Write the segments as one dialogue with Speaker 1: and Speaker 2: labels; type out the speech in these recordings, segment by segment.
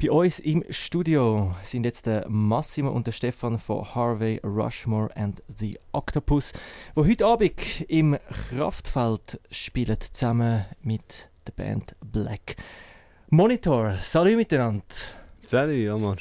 Speaker 1: Bei uns im Studio sind jetzt der Massimo und der Stefan von Harvey Rushmore and the Octopus, wo heute Abend im Kraftfeld spielen, zusammen mit der Band Black Monitor. Salut miteinander.
Speaker 2: Salut, Omar.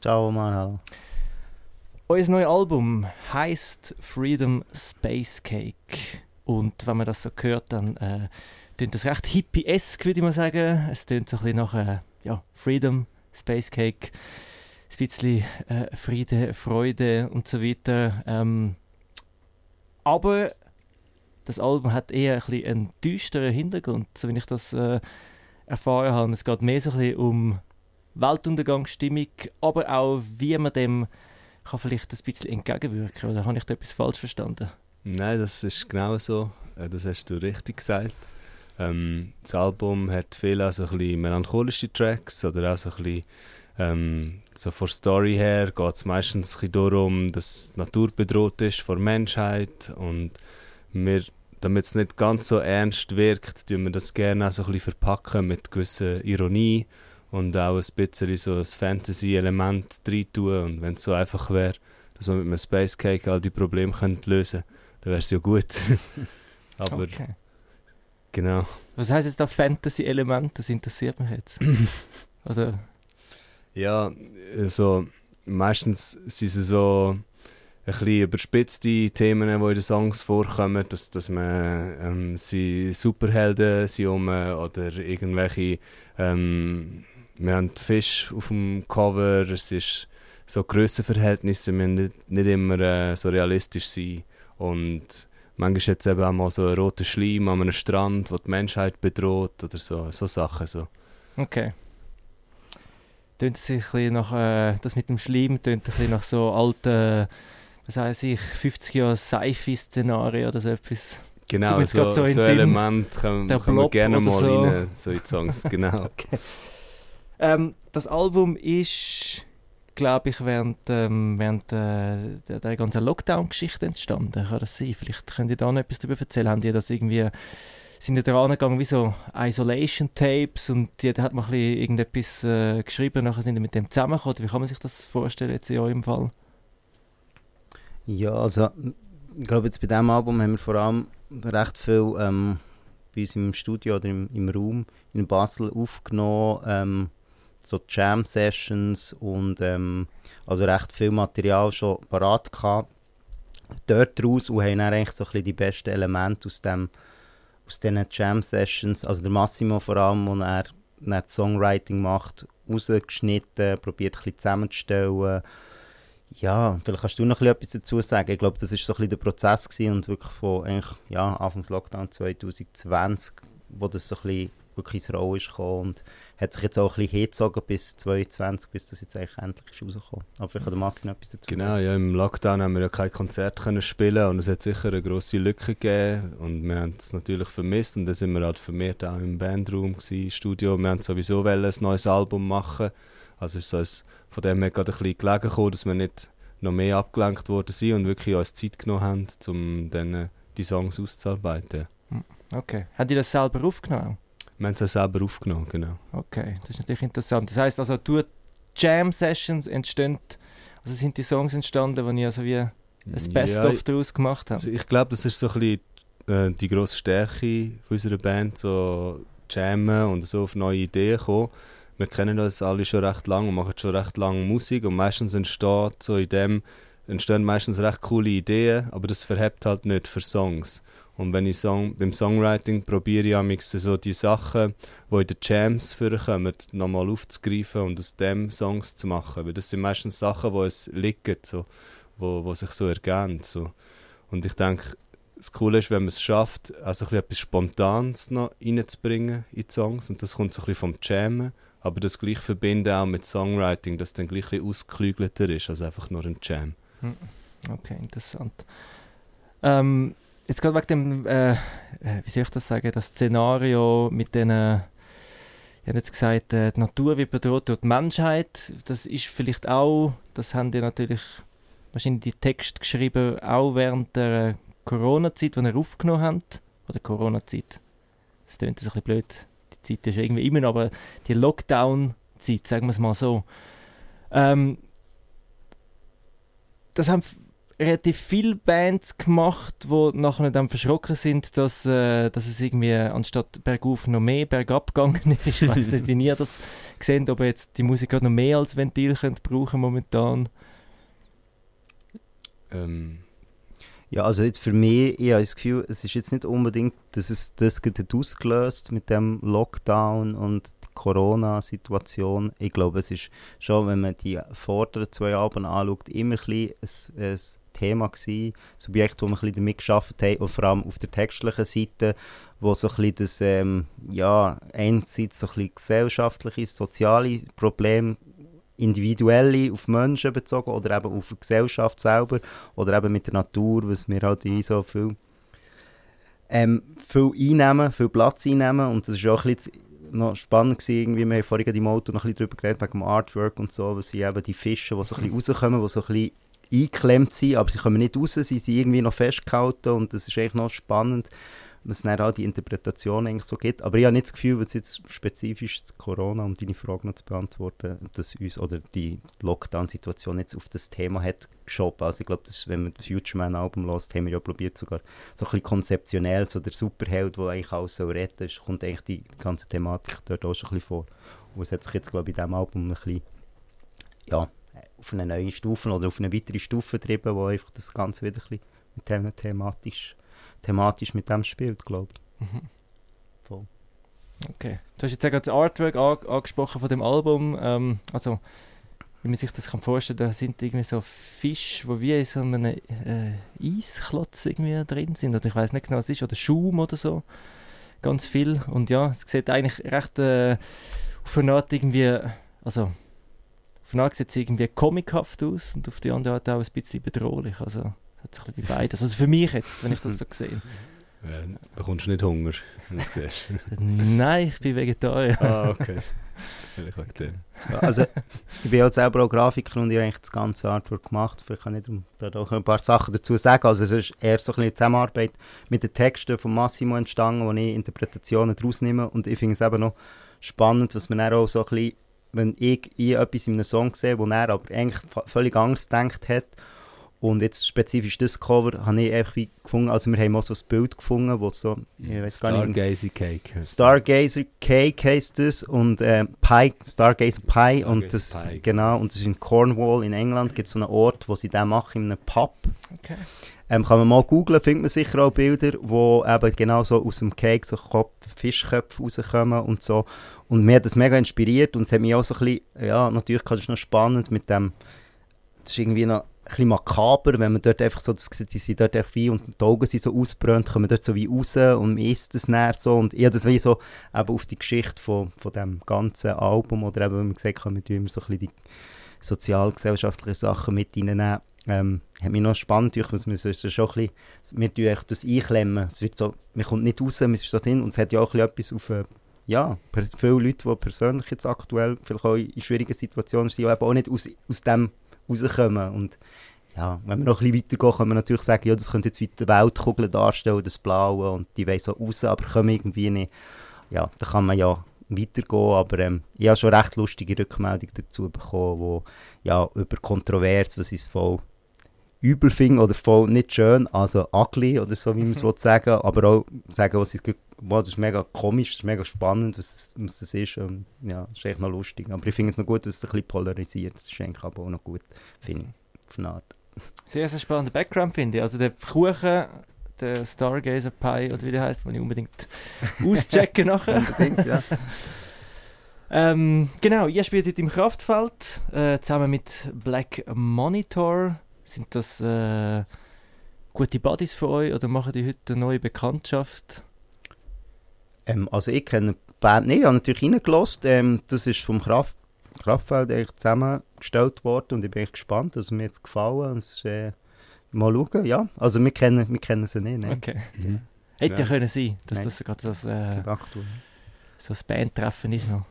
Speaker 3: Ciao, Omar. Hallo.
Speaker 1: Unser neues Album heißt Freedom Space Cake. Und wenn man das so hört, dann äh, klingt das recht hippiesk, würde ich mal sagen. Es klingt so ein bisschen nach äh, ja, Freedom Space Cake, ein bisschen äh, Friede, Freude und so weiter. Ähm, aber das Album hat eher ein einen düsteren Hintergrund, so wie ich das äh, erfahren habe. Es geht mehr so ein bisschen um Weltuntergangsstimmung, aber auch, wie man dem kann vielleicht ein bisschen entgegenwirken Oder habe ich da etwas falsch verstanden?
Speaker 2: Nein, das ist genau so. Äh, das hast du richtig gesagt. Ähm, das Album hat viele so melancholische Tracks oder auch so ein bisschen ähm, so von Story her geht es meistens darum, dass die Natur bedroht ist vor Menschheit und wir, damit es nicht ganz so ernst wirkt, tun wir das gerne auch so ein verpacken mit gewisser Ironie und auch ein bisschen so ein Fantasy-Element rein tun und wenn es so einfach wäre, dass man mit einem Space Cake all die Probleme könnte lösen könnte, dann wäre es ja gut. Aber okay. Genau.
Speaker 1: Was heißt jetzt da Fantasy-Element? Das interessiert mich jetzt. Oder?
Speaker 2: Ja, also meistens sind es so ein bisschen überspitzte Themen, die in den Songs vorkommen, dass, dass man ähm, sie Superhelden sind um, oder irgendwelche ähm, wir haben Fisch auf dem Cover, es ist so Grössenverhältnisse müssen nicht, nicht immer äh, so realistisch sein und Manchmal jetzt eben auch mal so einen roten Schleim an einem Strand, der die Menschheit bedroht oder so, so Sachen. So.
Speaker 1: Okay. Tönt sich ein nach, äh, das mit dem Schleim tönt ein bisschen nach so alten, was weiß ich, 50 Jahre Sci-Fi-Szenarien oder so etwas.
Speaker 2: Genau, so, so, so Element können, können wir gerne mal so. rein, so in Songs, genau.
Speaker 1: okay. ähm, das Album ist glaube ich, während, ähm, während äh, der, der ganzen Lockdown-Geschichte entstanden. Kann das sein? Vielleicht könnt ihr da noch etwas darüber erzählen. Haben die das irgendwie sind da angegangen wie so Isolation Tapes und die, da hat man ein bisschen irgendetwas äh, geschrieben, nachher sind die mit dem zusammengekommen. Wie kann man sich das vorstellen jetzt in eurem Fall?
Speaker 3: Ja, also ich glaube jetzt bei diesem Album haben wir vor allem recht viel ähm, bei uns im Studio oder im, im Raum in Basel aufgenommen. Ähm, so Jam-Sessions und ähm, also recht viel Material schon parat gehabt. Dort raus und haben dann eigentlich so ein bisschen die besten Elemente aus, dem, aus diesen Jam-Sessions, also der Massimo vor allem, wo er, das Songwriting macht, rausgeschnitten, probiert ein bisschen zusammenzustellen. Ja, vielleicht kannst du noch etwas dazu sagen. Ich glaube, das war so ein bisschen der Prozess und wirklich von ja, Anfangs Lockdown 2020, wo das so ein bisschen wirklich ins Roll ist gekommen und hat sich jetzt auch ein bisschen hingezogen bis 2022, bis das jetzt eigentlich endlich ist rausgekommen. Aber vielleicht kann der Massi noch etwas dazu
Speaker 2: Genau, ja, im Lockdown haben wir ja kein Konzert können spielen und es hat sicher eine grosse Lücke gegeben und wir haben es natürlich vermisst und dann sind wir halt vermehrt auch im Bandraum gewesen, Studio. Wir haben sowieso ein neues Album machen, also ist es von dem her gerade ein bisschen gelegen gekommen, dass wir nicht noch mehr abgelenkt worden sind und wirklich uns Zeit genommen haben, um dann die Songs auszuarbeiten.
Speaker 1: Hm, okay. Habt ihr das selber aufgenommen?
Speaker 2: Wir haben es selber aufgenommen, genau.
Speaker 1: Okay, das ist natürlich interessant. Das heißt also, du Jam-Sessions entstehen, also sind die Songs entstanden, die ich also wie das Best-of ja, daraus gemacht habe?
Speaker 2: Also ich glaube, das ist so ein bisschen äh, die grosse Stärke unserer Band, so jammen und so auf neue Ideen kommen. Wir kennen uns alle schon recht lange und machen schon recht lange Musik und meistens entsteht so in dem, entstehen meistens recht coole Ideen, aber das verhebt halt nicht für Songs. Und wenn ich Song, beim Songwriting probiere ich amix so die Sachen, die in den Jams vorkommen, nochmal aufzugreifen und aus dem Songs zu machen. Weil das sind meistens Sachen, die es liegen, so, wo, wo sich so ergeben. So. Und ich denke, das Coole ist, wenn man es schafft, also etwas Spontanes noch reinzubringen in die Songs. Und das kommt so ein bisschen vom Jammen. Aber das gleich verbinden auch mit Songwriting, dass es dann gleich ein ausgeklügelter ist als einfach nur ein Jam. Hm.
Speaker 1: Okay, interessant. Ähm, jetzt gerade wegen dem, äh, äh, wie soll ich das sagen, das Szenario mit den, äh, ich jetzt gesagt, äh, die Natur wird bedroht durch die Menschheit. Das ist vielleicht auch, das haben die natürlich wahrscheinlich die Text geschrieben, auch während der äh, Corona-Zeit, die ihr aufgenommen habt. Oder Corona-Zeit. Das klingt ein bisschen blöd. Die Zeit ist irgendwie immer noch, aber die Lockdown- Zeit, sagen wir es mal so. Ähm, das haben relativ viele Bands gemacht, die nachher dann verschrocken sind, dass, äh, dass es irgendwie anstatt bergauf noch mehr bergab gegangen ist. Ich weiß nicht, wie ihr das seht, ob ihr jetzt die Musik noch mehr als Ventil könnt brauchen momentan.
Speaker 2: Ähm,
Speaker 3: Ja, also jetzt für mich, ich habe das Gefühl, es ist jetzt nicht unbedingt, dass es das gerade ausgelöst mit dem Lockdown und der Corona-Situation. Ich glaube, es ist schon, wenn man die vorderen zwei Alben anschaut, immer ein, bisschen ein, ein Thema gewesen, Subjekt, wo wir ein damit geschafft haben, und vor allem auf der textlichen Seite, wo so ein das, ähm, ja, einerseits so ein bisschen gesellschaftliche, soziale Probleme individuelle auf Menschen bezogen oder eben auf die Gesellschaft selber oder eben mit der Natur, was wir halt wie so viel, ähm, viel einnehmen, viel Platz einnehmen. Und das ist auch ein bisschen noch spannend gewesen, irgendwie, wir haben vorhin im Auto noch ein bisschen darüber geredet, wegen dem Artwork und so, was sind eben die Fische, die so ein bisschen rauskommen, die so ein bisschen eingeklemmt sind, aber sie kommen nicht raus, sie sind irgendwie noch festgehalten und das ist eigentlich noch spannend, was dann auch die Interpretation eigentlich so gibt. Aber ich habe nicht das Gefühl, was jetzt spezifisch zu Corona, um deine Frage noch zu beantworten, dass uns oder die Lockdown-Situation jetzt auf das Thema hat geschoben. Also ich glaube, wenn man das Future Man Album lässt, haben wir ja probiert sogar so ein bisschen konzeptionell, so der Superheld, der eigentlich alles so retten soll, kommt eigentlich die ganze Thematik dort auch schon ein bisschen vor. Und es hat sich jetzt, glaube ich, in diesem Album ein bisschen, ja, auf eine neue Stufe oder auf eine weitere Stufe getrieben, wo einfach das Ganze wieder ein bisschen mit thematisch thematisch mit dem spielt, glaube ich.
Speaker 1: Mhm.
Speaker 3: Voll.
Speaker 1: Okay. Du hast jetzt gerade das Artwork an, angesprochen von dem Album. Ähm, also, wie man sich das kann vorstellen, da sind irgendwie so Fische, die wie in so einem äh, Eisklotz irgendwie drin sind. Oder ich weiß nicht genau, was es ist. Oder Schaum oder so. Ganz viel. Und ja, es sieht eigentlich recht äh, auf eine Art irgendwie, also auf eine Art sieht es irgendwie comichaft aus und auf die andere Art auch ein bisschen bedrohlich. Also hat sich ein bisschen beides. Also für mich jetzt, wenn ich das so sehe.
Speaker 2: äh, bekommst du nicht Hunger, wenn du es siehst?
Speaker 1: Nein, ich bin Vegetarier.
Speaker 2: ah, okay. Vielleicht wegen
Speaker 3: also, ich bin ja selber auch Grafiker und ich habe eigentlich das ganze Artwork gemacht. Vielleicht kann ich da auch ein paar Sachen dazu sagen. Also es ist eher so ein bisschen Zusammenarbeit mit den Texten von Massimo entstanden, wo ich Interpretationen daraus nehme. Und ich finde es eben noch spannend, was man dann auch so ein bisschen, wenn ich, ich etwas in einem Song sehe, wo er aber eigentlich völlig Angst gedacht hat, und jetzt spezifisch das Cover habe ich einfach wie gefunden, also wir haben auch so ein Bild gefunden, wo so, ich weiß gar nicht.
Speaker 2: Stargazer Cake.
Speaker 3: Stargazer Cake heisst das und äh, Pie, Stargazer Pie
Speaker 2: Stargazer
Speaker 3: und das,
Speaker 2: Pie.
Speaker 3: genau, und das ist in Cornwall in England, gibt es so einen Ort, wo sie den machen, in einem Pub.
Speaker 1: Okay.
Speaker 3: Ähm, kann man mal googlen, findet man sicher auch Bilder, wo eben genau so aus dem Cake so Kopf, Fischköpfe rauskommen und so. Und mir hat das mega inspiriert und es hat mich auch so ein bisschen, ja, natürlich kann das noch spannend mit dem, das ist irgendwie noch bisschen makaber, wenn man dort einfach so, das die sind dort einfach wie und die Augen sind so ausgebrannt, kommen dort so wie raus und man isst das näher so. Und ich habe das wie so eben auf die Geschichte von, von dem ganzen Album oder eben, wie man gesagt hat, wir immer so ein bisschen die sozial-gesellschaftlichen Sachen mit reinnehmen, ähm, hat mich noch spannend gedacht, wir müssen schon ein bisschen, wir das einklemmen, es wird so, man kommt nicht raus, man ist so drin und es hat ja auch ein bisschen etwas auf, äh, ja, viele Leute, die persönlich jetzt aktuell vielleicht auch in schwierigen Situationen sind, die eben auch nicht aus, aus dem rauskommen und ja, wenn wir noch ein bisschen weitergehen, können wir natürlich sagen, ja, das könnte jetzt weiter Weltkugeln darstellen, das Blaue und die wollen so raus, aber kommen irgendwie nicht. Ja, da kann man ja weitergehen, aber ähm, ich habe schon recht lustige Rückmeldungen dazu bekommen, wo ja, über kontrovers, was ist voll übel finde oder voll nicht schön, also ugly oder so, wie man es will sagen, aber auch sagen, was ist, wow, das ist mega komisch, das ist mega spannend, was es, was es ist, und, ja, das ist echt noch lustig, aber ich finde es noch gut, dass es ein bisschen polarisiert, das ist eigentlich aber auch noch gut, finde ich, auf eine Art.
Speaker 1: Sehr, sehr spannender Background finde ich. Also der Kuchen, der Stargazer Pie oder wie der heißt, muss ich unbedingt auschecken nachher.
Speaker 3: Unbedingt, ja.
Speaker 1: Ähm, genau, ihr spielt heute im Kraftfeld äh, zusammen mit Black Monitor. Sind das äh, gute Buddies für euch oder machen die heute eine neue Bekanntschaft?
Speaker 3: Ähm, also ich kenne die Band nicht, ich habe natürlich reingelassen. Ähm, das ist vom Kraft, Kraftfeld eigentlich zusammengestellt worden und ich bin echt gespannt, also mir hat es gefallen. Und es ist, äh, mal schauen, ja. Also wir kennen, wir kennen sie nicht, ne?
Speaker 1: Okay.
Speaker 2: Mhm.
Speaker 1: Hätte ja können sein, dass
Speaker 3: Nein.
Speaker 1: das gerade das, äh,
Speaker 3: Aktuell.
Speaker 1: so ein Bandtreffen ist noch.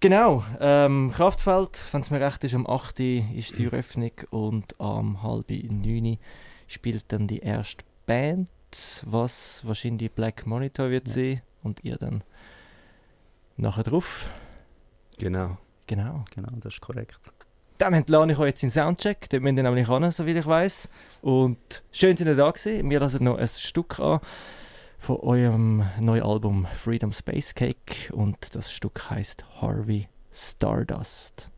Speaker 1: Genau, ähm, Kraftfeld, wenn es mir recht ist, am 8. ist die Eröffnung und am halb 9. spielt dann die erste Band, was wahrscheinlich Black Monitor wird
Speaker 3: Ja.
Speaker 1: sein und ihr dann nachher drauf.
Speaker 2: Genau.
Speaker 1: Genau.
Speaker 3: Genau, das ist korrekt.
Speaker 1: Dann entlade ich euch jetzt in Soundcheck. Dort müsst ihr nämlich an, soviel ich weiß. Und schön, dass ihr da gewesen. Wir lassen noch ein Stück an von eurem neuen Album Freedom Space Cake. Und das Stück heißt Harvey Stardust.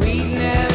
Speaker 1: We never.